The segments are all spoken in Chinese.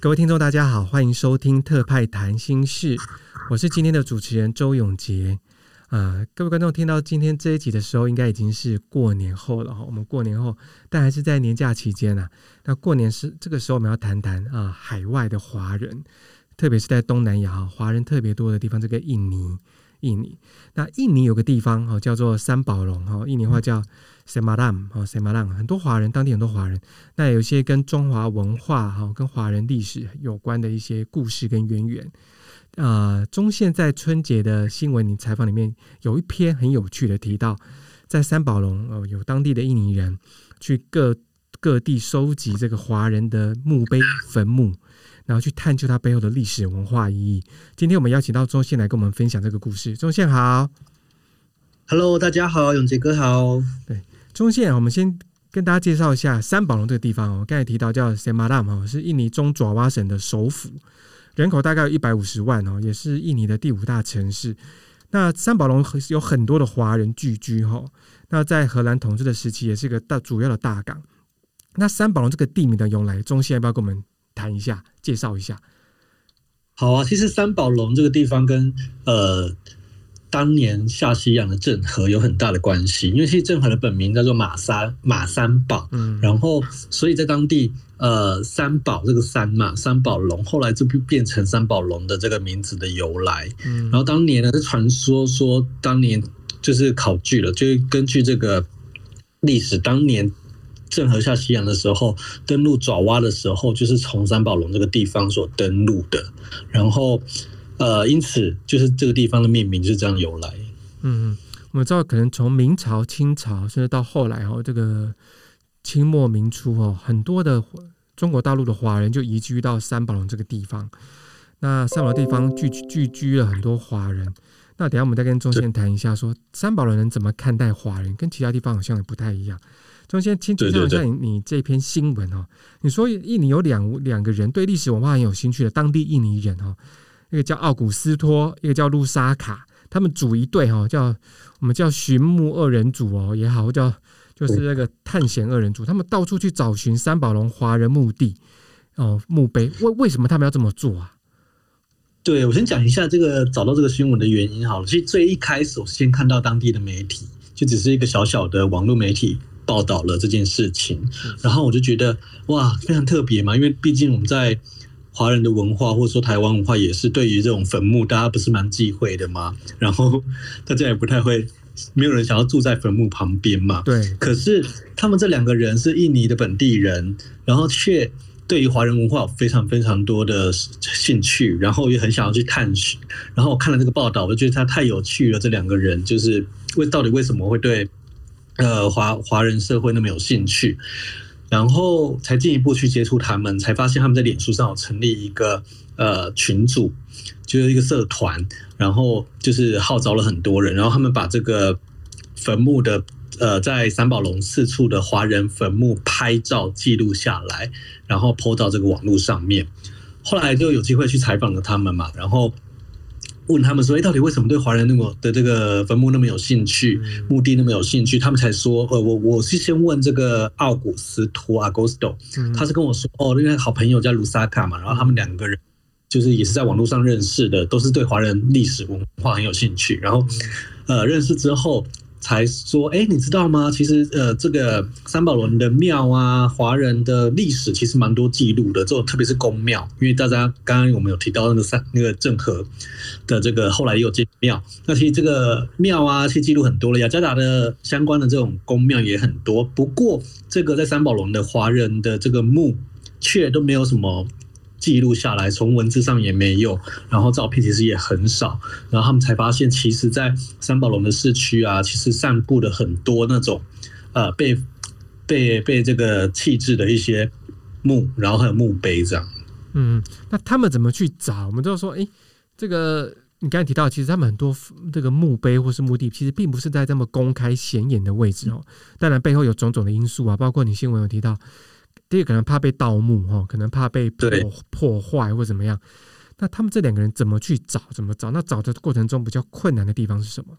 各位听众，大家好，欢迎收听特派谈心事，我是今天的主持人周永杰。啊、呃，各位观众听到今天这一集的时候，应该已经是过年后了哈。我们过年后，但还是在年假期间啊。那过年是这个时候，我们要谈谈啊，海外的华人，特别是在东南亚，华人特别多的地方，这个印尼。印尼，那印尼有个地方哈，叫做三宝龙哈，印尼话叫 Semarang 哈，Semarang 很多华人，当地很多华人。那有一些跟中华文化哈、跟华人历史有关的一些故事跟渊源。啊，中线在春节的新闻你采访里面有一篇很有趣的，提到在三宝龙哦，有当地的印尼人去各各地收集这个华人的墓碑坟墓。然后去探究它背后的历史文化意义。今天我们邀请到中线来跟我们分享这个故事。中线好，Hello，大家好，永杰哥好。对，中线，我们先跟大家介绍一下三宝龙这个地方哦。刚才提到叫 Semarang 哦，是印尼中爪哇省的首府，人口大概有一百五十万哦，也是印尼的第五大城市。那三宝龙有很多的华人聚居哈。那在荷兰统治的时期，也是一个大主要的大港。那三宝龙这个地名的由来，中线要不要跟我们谈一下，介绍一下。好啊，其实三宝龙这个地方跟呃当年下西洋的郑和有很大的关系，因为其实郑和的本名叫做马三马三宝，嗯，然后所以在当地呃三宝这个三嘛三宝龙，后来就变成三宝龙的这个名字的由来。嗯，然后当年呢，是传说说当年就是考据了，就是根据这个历史，当年。郑和下西洋的时候，登陆爪哇的时候，就是从三宝龙这个地方所登陆的。然后，呃，因此就是这个地方的命名就是这样由来。嗯，我们知道，可能从明朝、清朝，甚至到后来哦，这个清末明初哦，很多的中国大陆的华人就移居到三宝龙这个地方。那三宝的地方聚聚居了很多华人。那等下我们再跟中线谈一下说，说三宝龙人怎么看待华人，跟其他地方好像也不太一样。中先先介绍一下你你这篇新闻哦。你说印尼有两两个人对历史文化很有兴趣的当地印尼人哦，一个叫奥古斯托，一个叫路沙卡，他们组一队哦，叫我们叫寻墓二人组哦也好，叫就是那个探险二人组，他们到处去找寻三宝龙华人墓地哦墓碑。为为什么他们要这么做啊？对，我先讲一下这个找到这个新闻的原因好了。其实最一开始我是先看到当地的媒体，就只是一个小小的网络媒体。报道了这件事情，然后我就觉得哇，非常特别嘛，因为毕竟我们在华人的文化或者说台湾文化也是对于这种坟墓，大家不是蛮忌讳的嘛，然后 大家也不太会，没有人想要住在坟墓旁边嘛。对。可是他们这两个人是印尼的本地人，然后却对于华人文化有非常非常多的兴趣，然后也很想要去探寻。然后我看了这个报道，我觉得他太有趣了。这两个人就是为到底为什么会对？呃，华华人社会那么有兴趣，然后才进一步去接触他们，才发现他们在脸书上有成立一个呃群组，就是一个社团，然后就是号召了很多人，然后他们把这个坟墓的呃在三宝龙四处的华人坟墓拍照记录下来，然后 po 到这个网络上面，后来就有机会去采访了他们嘛，然后。问他们说：“哎，到底为什么对华人那么的这个坟墓那么有兴趣，墓地那么有兴趣？”他们才说：“呃，我我是先问这个奥古斯托 （Augusto），他是跟我说，哦，那个好朋友叫卢萨卡嘛，然后他们两个人就是也是在网络上认识的，都是对华人历史文化很有兴趣。然后，呃，认识之后。”才说，哎，你知道吗？其实，呃，这个三宝龙的庙啊，华人的历史其实蛮多记录的。这种特别是宫庙，因为大家刚刚我们有提到那个三那个郑和的这个后来也有建庙，那其实这个庙啊，其实记录很多了。雅加达的相关的这种宫庙也很多。不过，这个在三宝龙的华人的这个墓，却都没有什么。记录下来，从文字上也没有，然后照片其实也很少，然后他们才发现，其实，在三宝龙的市区啊，其实散布了很多那种，呃，被被被这个弃置的一些墓，然后还有墓碑这样。嗯，那他们怎么去找？我们都说，哎，这个你刚才提到，其实他们很多这个墓碑或是墓地，其实并不是在这么公开显眼的位置哦。当然背后有种种的因素啊，包括你新闻有提到，第一个可能怕被盗墓哈，可能怕被破破坏或怎么样。那他们这两个人怎么去找？怎么找？那找的过程中比较困难的地方是什么？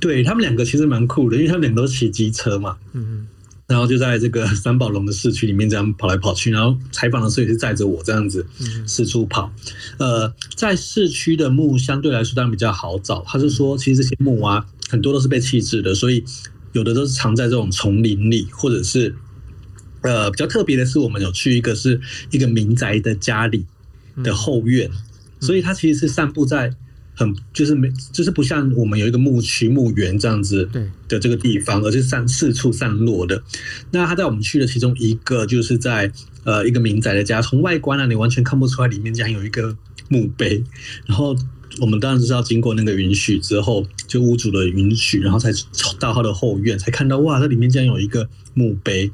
对他们两个其实蛮酷的，因为他们两个都骑机车嘛，嗯，然后就在这个 三宝龙的市区里面这样跑来跑去，然后采访的时候也是载着我这样子四处跑。呃，在市区的墓相对来说当然比较好找，他是说其实这些墓啊很多都是被弃置的，所以有的都是藏在这种丛林里，或者是呃比较特别的是，我们有去一个是一个民宅的家里的后院，所以它其实是散布在。很就是没就是不像我们有一个墓区墓园这样子的这个地方，而是散四处散落的。那它在我们去的其中一个，就是在呃一个民宅的家，从外观啊，你完全看不出来里面竟然有一个墓碑。然后我们当然是要经过那个允许之后，就屋主的允许，然后才到他的后院，才看到哇，这里面竟然有一个墓碑。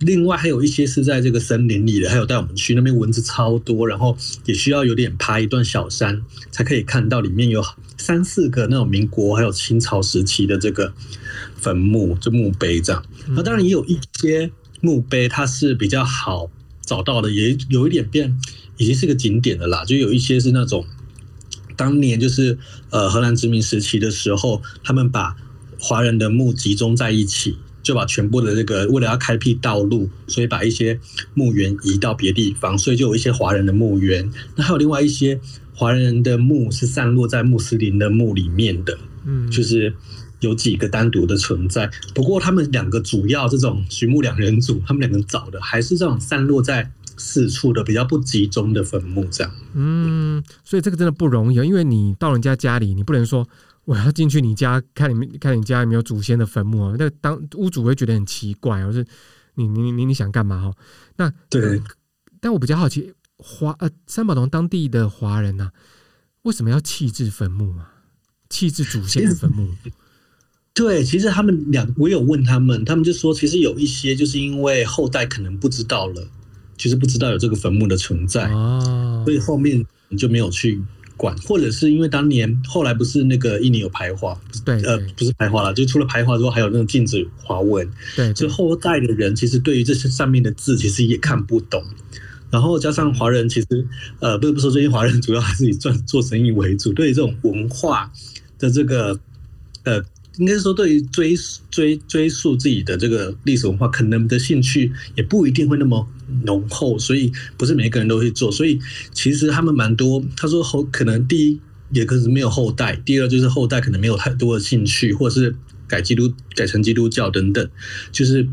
另外还有一些是在这个森林里的，还有带我们去那边蚊子超多，然后也需要有点爬一段小山才可以看到里面有三四个那种民国还有清朝时期的这个坟墓，就墓碑这样。那当然也有一些墓碑它是比较好找到的，也有一点变已经是个景点的啦。就有一些是那种当年就是呃荷兰殖民时期的时候，他们把华人的墓集中在一起。就把全部的这个为了要开辟道路，所以把一些墓园移到别地方，所以就有一些华人的墓园。那还有另外一些华人的墓是散落在穆斯林的墓里面的，嗯，就是有几个单独的存在。不过他们两个主要这种寻墓两人组，他们两个找的还是这种散落在四处的比较不集中的坟墓，这样。嗯，所以这个真的不容易，因为你到人家家里，你不能说。我要进去你家看，你看你家有没有祖先的坟墓啊？那当屋主会觉得很奇怪，我是你你你你想干嘛？哈，那对，但我比较好奇，华呃三宝龙当地的华人呐、啊，为什么要弃置坟墓啊？弃置祖先的坟墓？对，其实他们两，我有问他们，他们就说，其实有一些就是因为后代可能不知道了，就是不知道有这个坟墓的存在，哦，所以后面你就没有去。管，或者是因为当年后来不是那个印尼有排华，对，呃，不是排华了，就除了排华之后，还有那种禁止华文，对，所以后代的人其实对于这些上面的字其实也看不懂，然后加上华人其实，呃，不是不说这些华人主要还是以赚做生意为主，对于这种文化的这个，呃。应该是说，对于追追追溯自己的这个历史文化，可能的兴趣也不一定会那么浓厚，所以不是每一个人都会做。所以其实他们蛮多。他说后可能第一也可能是没有后代，第二就是后代可能没有太多的兴趣，或者是改基督改成基督教等等，就是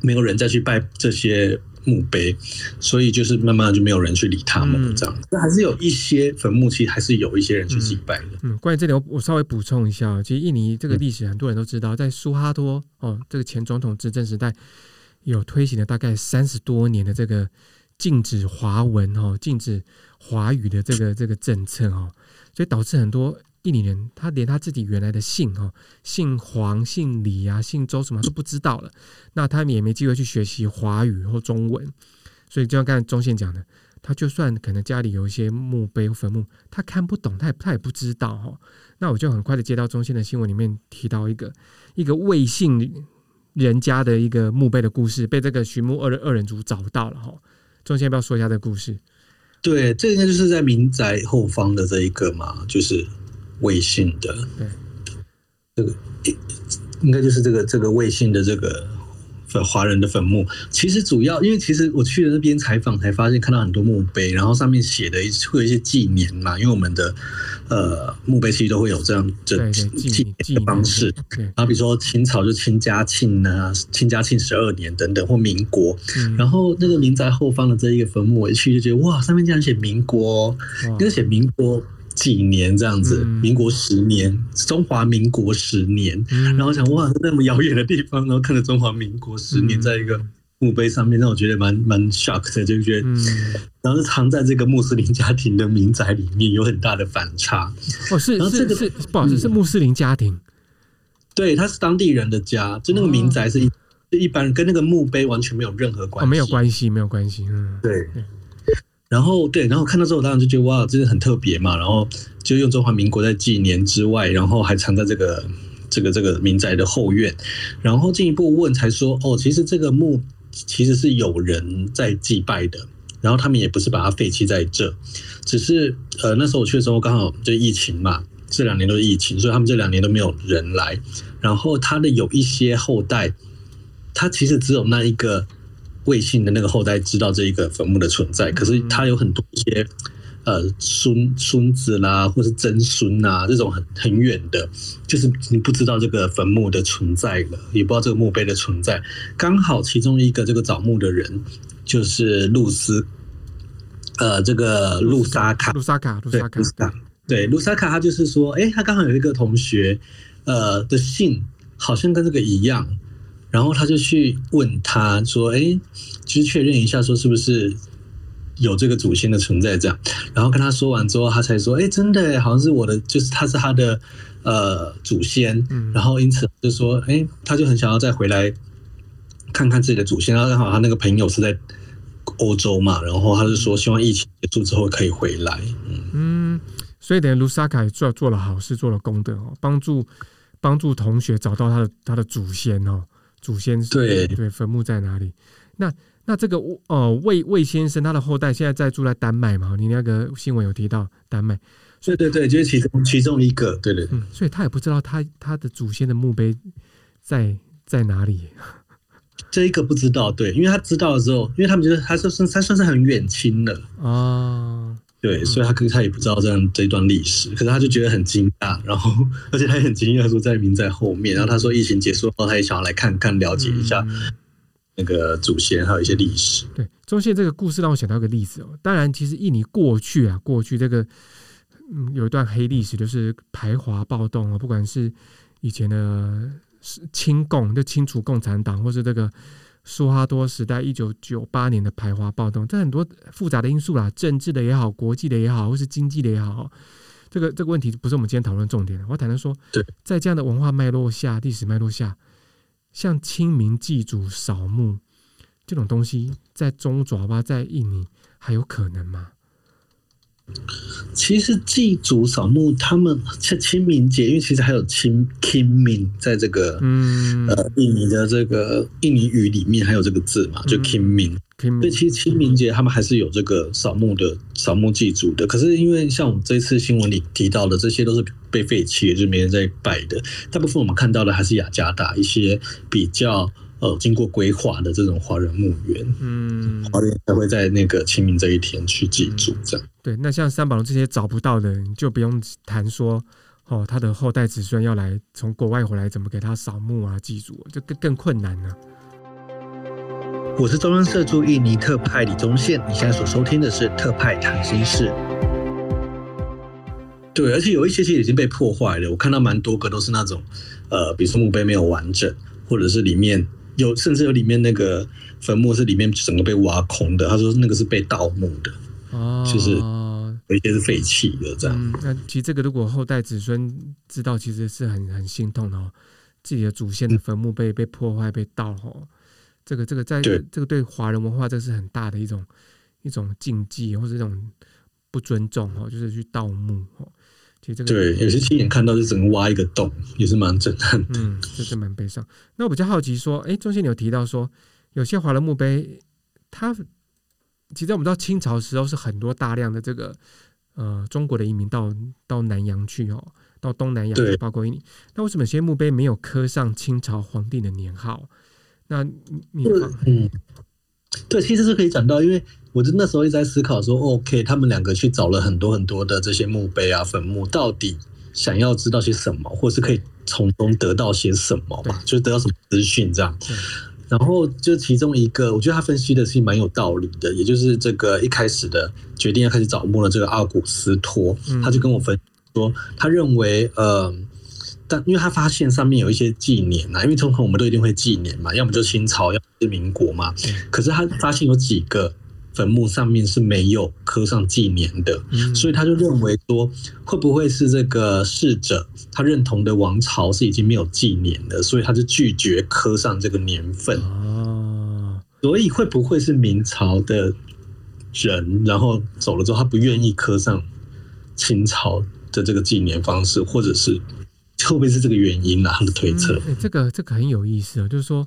没有人再去拜这些。墓碑，所以就是慢慢就没有人去理他们这样。那还是有一些坟墓，其实还是有一些人去祭拜的。嗯，关于这里，我我稍微补充一下，其实印尼这个历史很多人都知道，在苏哈托哦这个前总统执政时代，有推行了大概三十多年的这个禁止华文哦、禁止华语的这个这个政策哦，所以导致很多。印尼人他连他自己原来的姓哈，姓黄、姓李啊、姓周什么都不知道了，那他们也没机会去学习华语或中文，所以就像刚才宗宪讲的，他就算可能家里有一些墓碑或坟墓，他看不懂，他也他也不知道哈。那我就很快的接到宗宪的新闻里面提到一个一个魏姓人家的一个墓碑的故事，被这个寻墓二二人组找到了哈。宗宪要不要说一下这个故事？对，这应该就是在民宅后方的这一个嘛，就是。魏姓的，这个应该就是这个这个魏姓的这个华人的坟墓。其实主要因为其实我去了那边采访，才发现看到很多墓碑，然后上面写的会有一些纪年嘛。因为我们的呃墓碑其实都会有这样的纪年的方式。然后比如说清朝就清嘉庆啊，清嘉庆十二年等等，或民国。然后那个民宅后方的这一个坟墓，我一去就觉得哇，上面竟然写民国，应该写民国。几年这样子，民国十年，中华民国十年，然后想哇，那么遥远的地方，然后看着中华民国十年在一个墓碑上面，让我觉得蛮蛮 shock 的，就觉得，然后是藏在这个穆斯林家庭的民宅里面，有很大的反差。哦，是，然后这个是不好意思，是穆斯林家庭，对，他是当地人的家，就那个民宅是一一般跟那个墓碑完全没有任何关系，没有关系，没有关系，嗯，对。然后对，然后看到之后，当然就觉得哇，真的很特别嘛。然后就用中华民国在纪年之外，然后还藏在这个这个这个民宅的后院。然后进一步问，才说哦，其实这个墓其实是有人在祭拜的。然后他们也不是把它废弃在这，只是呃那时候我去的时候刚好就疫情嘛，这两年都是疫情，所以他们这两年都没有人来。然后他的有一些后代，他其实只有那一个。魏姓的那个后代知道这一个坟墓的存在，可是他有很多一些呃孙孙子啦，或是曾孙啊这种很很远的，就是你不知道这个坟墓的存在了，也不知道这个墓碑的存在。刚好其中一个这个找墓的人就是露丝，呃，这个露莎卡，露莎卡，露莎卡，对，露莎卡，他就是说，哎，他刚好有一个同学，呃的姓好像跟这个一样。然后他就去问他说：“哎，就是确认一下，说是不是有这个祖先的存在？这样。”然后跟他说完之后，他才说：“哎，真的，好像是我的，就是他是他的呃祖先。”然后因此就说：“哎，他就很想要再回来看看自己的祖先。”然后刚好他那个朋友是在欧洲嘛，然后他就说希望疫情结束之后可以回来。嗯，嗯，所以等于卢萨卡也做做了好事，做了功德哦，帮助帮助同学找到他的他的祖先哦。祖先对对，坟墓在哪里？那那这个呃魏魏先生他的后代现在在住在丹麦嘛？你那个新闻有提到丹麦，对对对，就是其中其中一个，对对，所以他也不知道他他的祖先的墓碑在在哪里。这一个不知道，对，因为他知道了之后，因为他们觉得他算他算是很远亲了哦。对，所以他可他也不知道这样这一段历史，可是他就觉得很惊讶，然后而且他也很惊讶说在民在后面，然后他说疫情结束后，他也想要来看看了解一下那个祖先还有一些历史。对，中线这个故事让我想到一个例子哦，当然其实印尼过去啊，过去这个嗯有一段黑历史，就是排华暴动啊，不管是以前的清共就清除共产党，或是这个。苏哈多时代，一九九八年的排华暴动，这很多复杂的因素啦，政治的也好，国际的也好，或是经济的也好，这个这个问题不是我们今天讨论重点。我谈的说，在这样的文化脉络下，历史脉络下，像清明祭祖扫墓这种东西，在中爪哇，在印尼还有可能吗？其实祭祖扫墓，他们在清明节，因为其实还有清清明，在这个嗯呃印尼的这个印尼语里面还有这个字嘛，就清明。对，其实清明节他们还是有这个扫墓的扫墓祭祖的。可是因为像我们这次新闻里提到的，这些都是被废弃的，就是没人在拜的。大部分我们看到的还是雅加达一些比较。呃，经过规划的这种华人墓园，嗯，华人才会在那个清明这一天去祭祖，这样、嗯。对，那像三宝龙这些找不到的，你就不用谈说哦，他的后代子孙要来从国外回来，怎么给他扫墓啊、祭祖，就更更困难了。我是中央社驻印尼特派李宗宪，你现在所收听的是特派谈心事。对，而且有一些其实已经被破坏了，我看到蛮多个都是那种，呃，比如说墓碑没有完整，或者是里面。有甚至有里面那个坟墓是里面整个被挖空的，他说那个是被盗墓的，哦，就是有一些是废弃的这样。嗯，那其实这个如果后代子孙知道，其实是很很心痛的哦，自己的祖先的坟墓被被破坏被盗哦，这个这个在这个对华人文化这是很大的一种一种禁忌或者一种不尊重哦，就是去盗墓哦。其实这个对，有些亲眼看到是整个挖一个洞，也是蛮震撼的。嗯，这是蛮悲伤。那我比较好奇说，哎，中心你有提到说，有些华人墓碑，它其实我们到清朝时候是很多大量的这个呃中国的移民到到南洋去哦，到东南亚，包括印尼。那为什么有些墓碑没有刻上清朝皇帝的年号？那你嗯。对，其实是可以讲到，因为我就那时候一直在思考说，OK，他们两个去找了很多很多的这些墓碑啊、坟墓，到底想要知道些什么，或是可以从中得到些什么嘛？就是得到什么资讯这样。然后就其中一个，我觉得他分析的是蛮有道理的，也就是这个一开始的决定要开始找墓的这个奥古斯托，他就跟我分析说，他认为呃。但因为他发现上面有一些纪年呐，因为通常我们都一定会纪年嘛，要么就清朝，要么是民国嘛。可是他发现有几个坟墓上面是没有刻上纪年的，所以他就认为说，会不会是这个逝者他认同的王朝是已经没有纪年的，所以他就拒绝刻上这个年份。哦，所以会不会是明朝的人，然后走了之后，他不愿意刻上清朝的这个纪年方式，或者是会不会是这个原因呢、啊？他的推测、嗯欸，这个这个很有意思啊，就是说，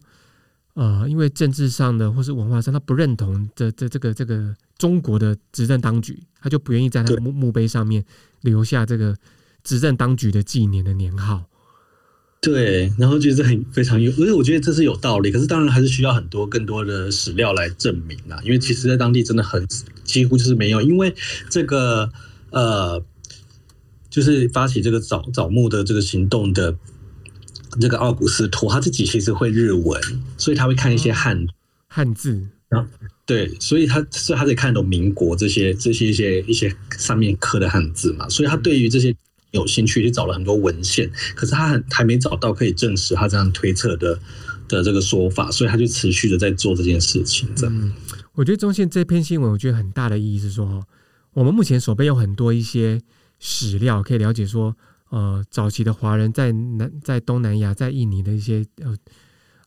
呃，因为政治上的或是文化上，他不认同这这这个这个中国的执政当局，他就不愿意在他的墓墓碑上面留下这个执政当局的纪年的年号。对，然后觉得很非常有，因为我觉得这是有道理。可是当然还是需要很多更多的史料来证明啊。因为其实，在当地真的很几乎就是没有，因为这个呃，就是发起这个扫扫墓的这个行动的这个奥古斯托，他自己其实会日文，所以他会看一些汉汉字。然后对，所以他所以他可以看懂民国这些这些一些一些上面刻的汉字嘛，所以他对于这些。有兴趣去找了很多文献，可是他很还没找到可以证实他这样推测的的这个说法，所以他就持续的在做这件事情。这样，嗯，我觉得中线这篇新闻，我觉得很大的意义是说，我们目前手边有很多一些史料可以了解说，呃，早期的华人在南在东南亚在印尼的一些呃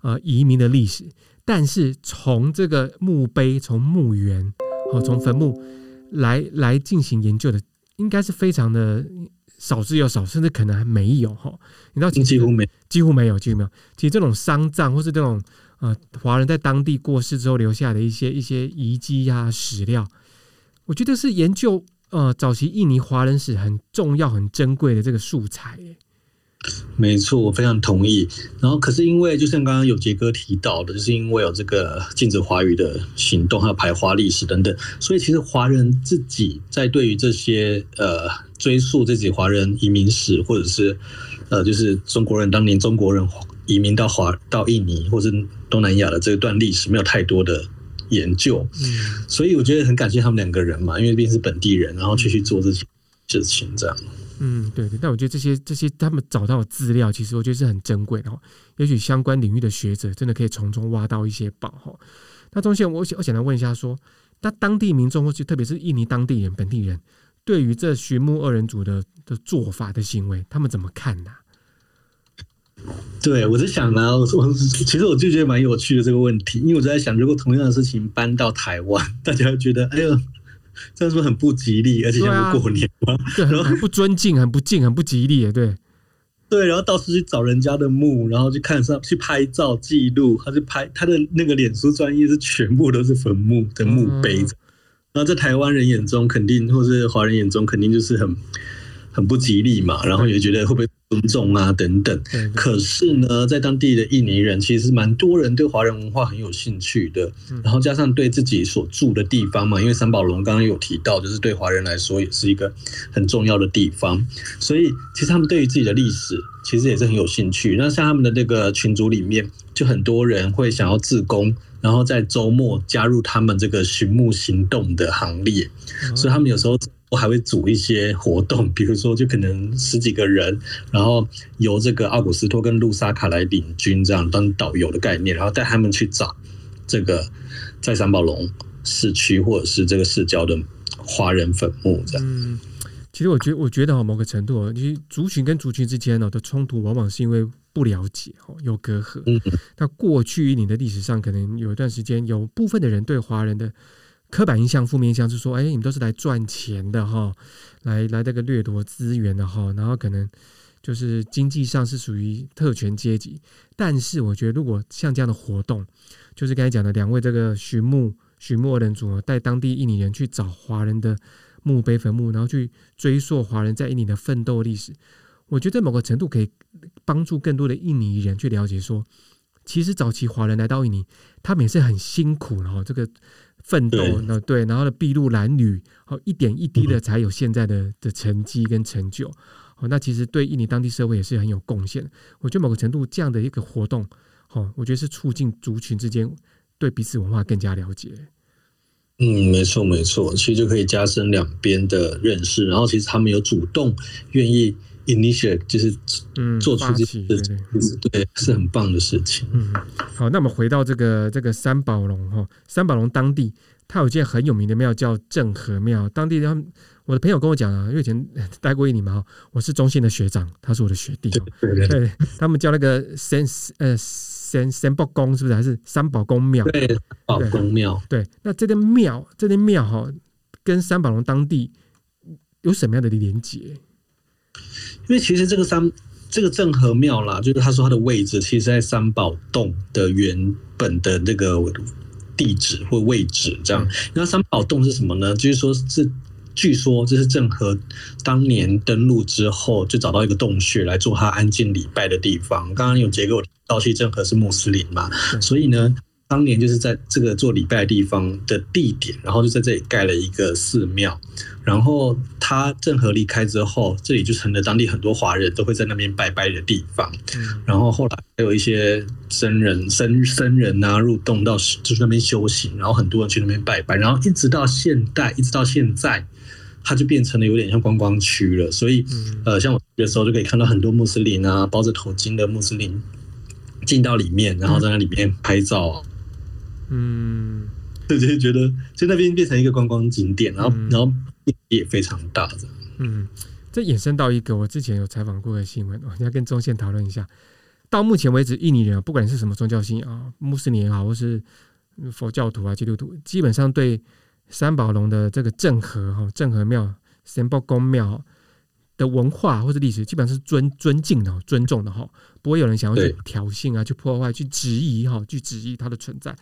呃移民的历史，但是从这个墓碑、从墓园和从坟墓来来进行研究的，应该是非常的。少之又少，甚至可能还没有哈。你知道，几乎没，几乎没有，几乎没有。其实这种丧葬，或是这种呃华人在当地过世之后留下的一些一些遗迹呀、史料，我觉得是研究呃早期印尼华人史很重要、很珍贵的这个素材。没错，我非常同意。然后，可是因为就像刚刚有杰哥提到的，就是因为有这个禁止华语的行动，还有排华历史等等，所以其实华人自己在对于这些呃追溯自己华人移民史，或者是呃就是中国人当年中国人移民到华到印尼或是东南亚的这段历史，没有太多的研究。嗯，所以我觉得很感谢他们两个人嘛，因为毕竟是本地人，然后去去做这些事情这样。嗯，对对，但我觉得这些这些他们找到的资料，其实我觉得是很珍贵的哈。也许相关领域的学者真的可以从中挖到一些宝哈。那中线，我想我想来问一下说，说那当地民众或是特别是印尼当地人本地人，对于这寻墓二人组的的做法的行为，他们怎么看呢？对，我在想呢，我 其实我就觉得蛮有趣的这个问题，因为我在想，如果同样的事情搬到台湾，大家会觉得，哎呦。这样是不是很不吉利？而且像是过年嘛，对，啊、对，很不尊敬，很不敬，很不吉利，对，对。然后到处去找人家的墓，然后去看上去拍照记录，他是拍他的那个脸书专业是全部都是坟墓的墓碑。嗯、然后在台湾人眼中，肯定或是华人眼中，肯定就是很很不吉利嘛。然后也觉得会不会？尊重啊，等等。可是呢，在当地的印尼人其实蛮多人对华人文化很有兴趣的。然后加上对自己所住的地方嘛，因为三宝龙刚刚有提到，就是对华人来说也是一个很重要的地方。所以其实他们对于自己的历史其实也是很有兴趣。那像他们的那个群组里面，就很多人会想要自工，然后在周末加入他们这个寻墓行动的行列。所以他们有时候。我还会组一些活动，比如说就可能十几个人，然后由这个奥古斯托跟路萨卡来领军，这样当导游的概念，然后带他们去找这个在三宝龙市区或者是这个市郊的华人坟墓，这样。嗯，其实我觉得，我觉得哈某个程度，其实族群跟族群之间的冲突，往往是因为不了解哦，有隔阂。那过去你的历史上，可能有一段时间，有部分的人对华人的。刻板印象、负面印象是说，哎，你们都是来赚钱的哈，来来这个掠夺资源的哈，然后可能就是经济上是属于特权阶级。但是我觉得，如果像这样的活动，就是刚才讲的两位这个寻墓寻墓人组带当地印尼人去找华人的墓碑坟墓，然后去追溯华人在印尼的奋斗历史，我觉得某个程度可以帮助更多的印尼人去了解说，其实早期华人来到印尼，他们也是很辛苦的哈，这个。奋斗，那对，然后呢，筚路蓝缕，好一点一滴的才有现在的的成绩跟成就。好，那其实对印尼当地社会也是很有贡献。我觉得某个程度这样的一个活动，好，我觉得是促进族群之间对彼此文化更加了解。嗯，没错没错，其实就可以加深两边的认识。然后其实他们有主动愿意。Initiate 就是嗯，做出这些事情，对，是很棒的事情。嗯，好，那我们回到这个这个三宝龙哈，三宝龙当地，它有一间很有名的庙叫郑和庙。当地他们我的朋友跟我讲啊，因为以前 待过一年嘛，我是中信的学长，他是我的学弟，对，对，对，对他们叫那个 Saint 呃三三宝宫是不是？还是三宝宫庙？对，三宝宫庙。对，那这间庙，这间庙哈，跟三宝龙当地有什么样的连结？因为其实这个三这个郑和庙啦，就是他说他的位置，其实在三宝洞的原本的那个地址或位置这样。那三宝洞是什么呢？就是说是。据说这是郑和当年登陆之后，就找到一个洞穴来做他安静礼拜的地方。刚刚有结构到，其实郑和是穆斯林嘛，所以呢，当年就是在这个做礼拜的地方的地点，然后就在这里盖了一个寺庙。然后他郑和离开之后，这里就成了当地很多华人都会在那边拜拜的地方。然后后来还有一些僧人、僧僧人啊入洞到就是那边修行，然后很多人去那边拜拜，然后一直到现代，一直到现在。它就变成了有点像观光区了，所以，呃，像我去的时候就可以看到很多穆斯林啊，包着头巾的穆斯林进到里面，然后在那里面拍照。嗯，就就觉得就那边变成一个观光景点，然后，然后也非常大的。嗯，这衍生到一个我之前有采访过的新闻，我要跟中线讨论一下。到目前为止，印尼人不管是什么宗教信仰啊，穆斯林也好，或是佛教徒啊、基督徒，基本上对。三宝龙的这个郑和哈郑和庙三宝宫庙的文化或者历史，基本上是尊尊敬的、尊重的哈，不会有人想要去挑衅啊、去破坏、去质疑哈、去质疑它的存在。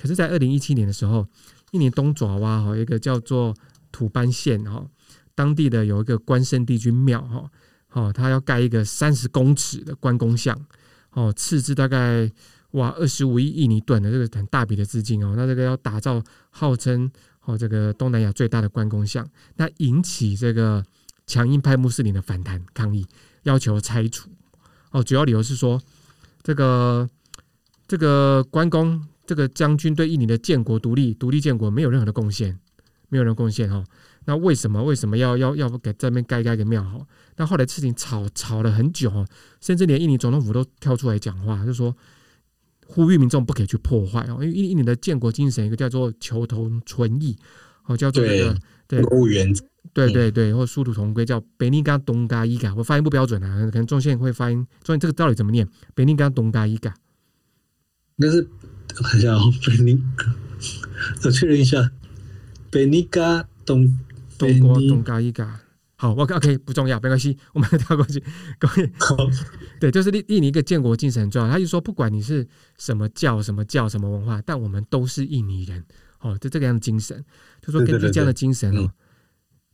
可是，在二零一七年的时候，印尼东爪哇哈一个叫做土班县哈，当地的有一个关圣帝君庙哈，哦，他要盖一个三十公尺的关公像哦，斥资大概哇二十五亿印尼盾的这个很大笔的资金哦，那这个要打造号称。哦，这个东南亚最大的关公像，那引起这个强硬派穆斯林的反弹抗议，要求拆除。哦，主要理由是说，这个这个关公这个将军对印尼的建国独立、独立建国没有任何的贡献，没有任何贡献哈。那为什么为什么要要要给这边盖盖个庙哈？那后来事情吵吵了很久，甚至连印尼总统府都跳出来讲话，就说。呼吁民众不可以去破坏哦，因为印尼的建国精神，一个叫做求同存异，哦，叫做那个对对对对，或殊途同归，叫北尼嘎东嘎伊嘎，我发音不标准啊，可能中线会发音，中线这个到底怎么念？北尼嘎东嘎伊嘎，那是等一下哦，贝尼，我确认一下，贝尼嘎东东哥东嘎伊嘎。好，我 OK 不重要，没关系，我们跳过去。各位，对，就是印尼一个建国精神很重要。他就说，不管你是什么教、什么教、什么文化，但我们都是印尼人。哦，就这个样的精神。就说根据这样的精神哦，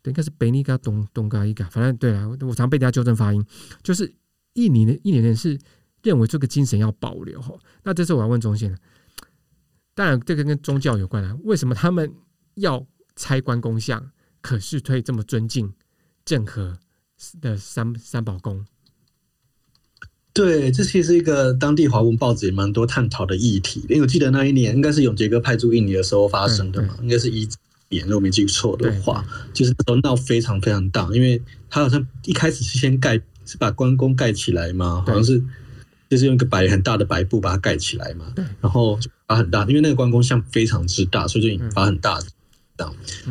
对，应该是贝尼嘎东东嘎伊嘎，反正对了，我常被人家纠正发音。就是印尼的印尼人是认为这个精神要保留。那这次我要问中线了，当然这个跟宗教有关啊。为什么他们要拆关公像，可是可以这么尊敬？郑和的三三宝宫，对，这其实是一个当地华文报纸也蛮多探讨的议题。因为我记得那一年应该是永杰哥派驻印尼的时候发生的嘛，应该是一年，如果没记错的话，就是那时候闹非常非常大，因为他好像一开始是先盖，是把关公盖起来嘛，好像是就是用一个白很大的白布把它盖起来嘛，然后就把很大，因为那个关公像非常之大，所以就引发很大的。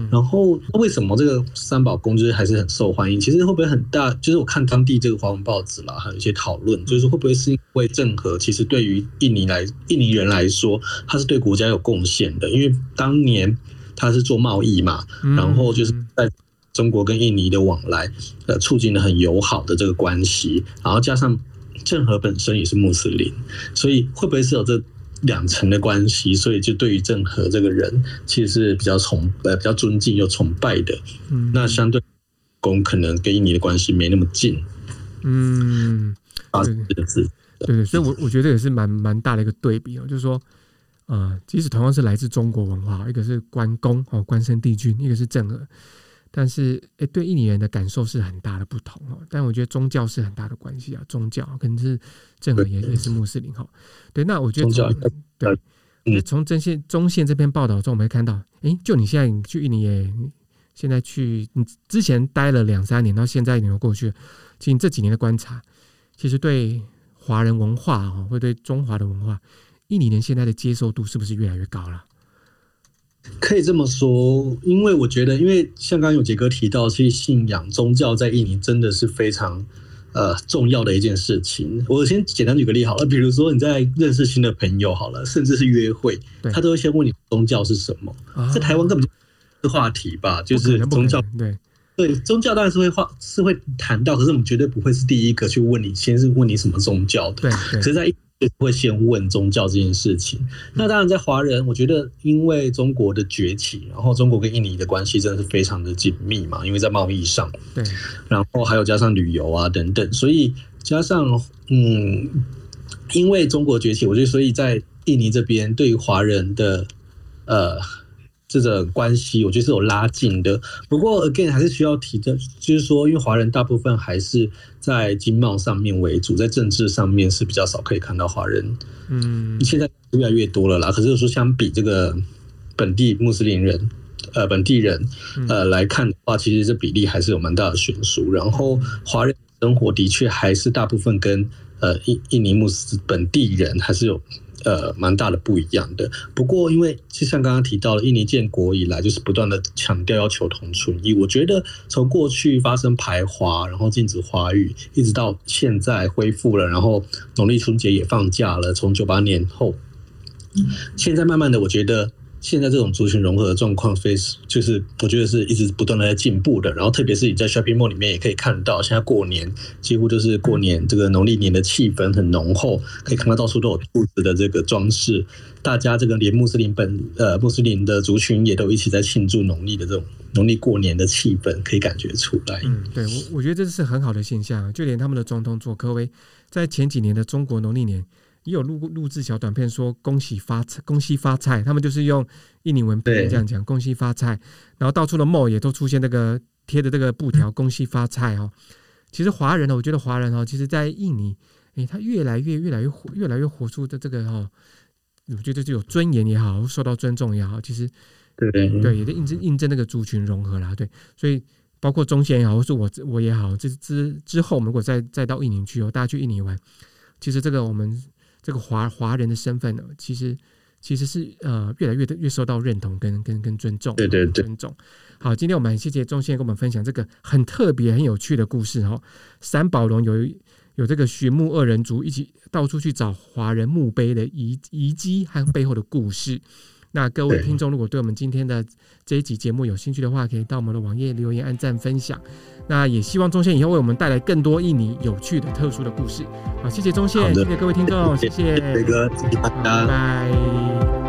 然后为什么这个三宝宫就是还是很受欢迎？其实会不会很大？就是我看当地这个华文报纸啦，还有一些讨论，就是会不会是因为郑和其实对于印尼来印尼人来说，他是对国家有贡献的，因为当年他是做贸易嘛，然后就是在中国跟印尼的往来，呃，促进了很友好的这个关系，然后加上郑和本身也是穆斯林，所以会不会是有这？两层的关系，所以就对于郑和这个人，其实是比较崇呃比较尊敬又崇拜的。嗯，那相对宫可能跟印尼的关系没那么近。嗯，啊，这个字，对对，所以我我觉得也是蛮蛮大的一个对比哦，就是说，啊、呃，即使同样是来自中国文化，一个是关公哦，关圣帝君，一个是郑和。但是，诶，对印尼人的感受是很大的不同哦。但我觉得宗教是很大的关系啊，宗教可能是郑和也也是穆斯林哈。对，那我觉得宗教对，那从这些中线这篇报道中，我们会看到，诶，就你现在你去印尼耶，现在去你之前待了两三年，到现在你又过去，其实你这几年的观察，其实对华人文化哈，会对中华的文化，印尼人现在的接受度是不是越来越高了？可以这么说，因为我觉得，因为像刚刚有杰哥提到，其实信仰宗教在印尼真的是非常呃重要的一件事情。我先简单举个例好了，比如说你在认识新的朋友好了，甚至是约会，他都会先问你宗教是什么。啊、在台湾根本就是话题吧，就是宗教。对对，宗教当然是会话是会谈到，可是我们绝对不会是第一个去问你，先是问你什么宗教的。对，对，可是在。会先问宗教这件事情。那当然，在华人，我觉得因为中国的崛起，然后中国跟印尼的关系真的是非常的紧密嘛，因为在贸易上，对，然后还有加上旅游啊等等，所以加上嗯，因为中国崛起，我觉得所以在印尼这边对于华人的呃。这种关系，我觉得是有拉近的。不过，again 还是需要提的，就是说，因为华人大部分还是在经贸上面为主，在政治上面是比较少可以看到华人。嗯，现在越来越多了啦。可是说相比这个本地穆斯林人，呃，本地人，呃来看的话，其实这比例还是有蛮大的悬殊。然后，华人生活的确还是大部分跟呃印印尼穆斯本地人还是有。呃，蛮大的不一样的。不过，因为就像刚刚提到了，印尼建国以来就是不断的强调要求同存异。我觉得从过去发生排华，然后禁止华语，一直到现在恢复了，然后农历春节也放假了。从九八年后，现在慢慢的，我觉得。现在这种族群融合的状况，非就是我觉得是一直不断的在进步的。然后特别是你在 shopping mall 里面也可以看到，现在过年几乎就是过年这个农历年的气氛很浓厚，可以看到到处都有兔子的这个装饰。大家这个连穆斯林本呃穆斯林的族群也都一起在庆祝农历的这种农历过年的气氛，可以感觉出来。嗯，对，我我觉得这是很好的现象。就连他们的总统佐科威在前几年的中国农历年。也有录录制小短片说“恭喜发财，恭喜发财”，他们就是用印尼文这样讲“恭喜发财”，然后到处的 mall 也都出现那个贴的这个布条“恭喜发财”哦。其实华人呢，我觉得华人哦，其实，在印尼，诶，他越来越、越来越活、越来越活出的这个哦，我觉得就有尊严也好，受到尊重也好，其实对对，也在印证印证那个族群融合啦。对，所以包括中线也好，或是我我也好，这之之后，我们如果再再到印尼去哦，大家去印尼玩，其实这个我们。这个华华人的身份呢，其实其实是呃越来越越受到认同跟跟跟尊重，对对对，尊重。好，今天我们很谢谢宗宪跟我们分享这个很特别很有趣的故事哈。三宝龙有有这个寻墓二人组一起到处去找华人墓碑的遗遗迹和背后的故事。那各位听众，如果对我们今天的这一集节目有兴趣的话，可以到我们的网页留言、按赞、分享。那也希望中线以后为我们带来更多印尼有趣的、特殊的故事。好，谢谢中线，谢谢各位听众，谢谢，谢谢哥，谢谢大家，拜拜。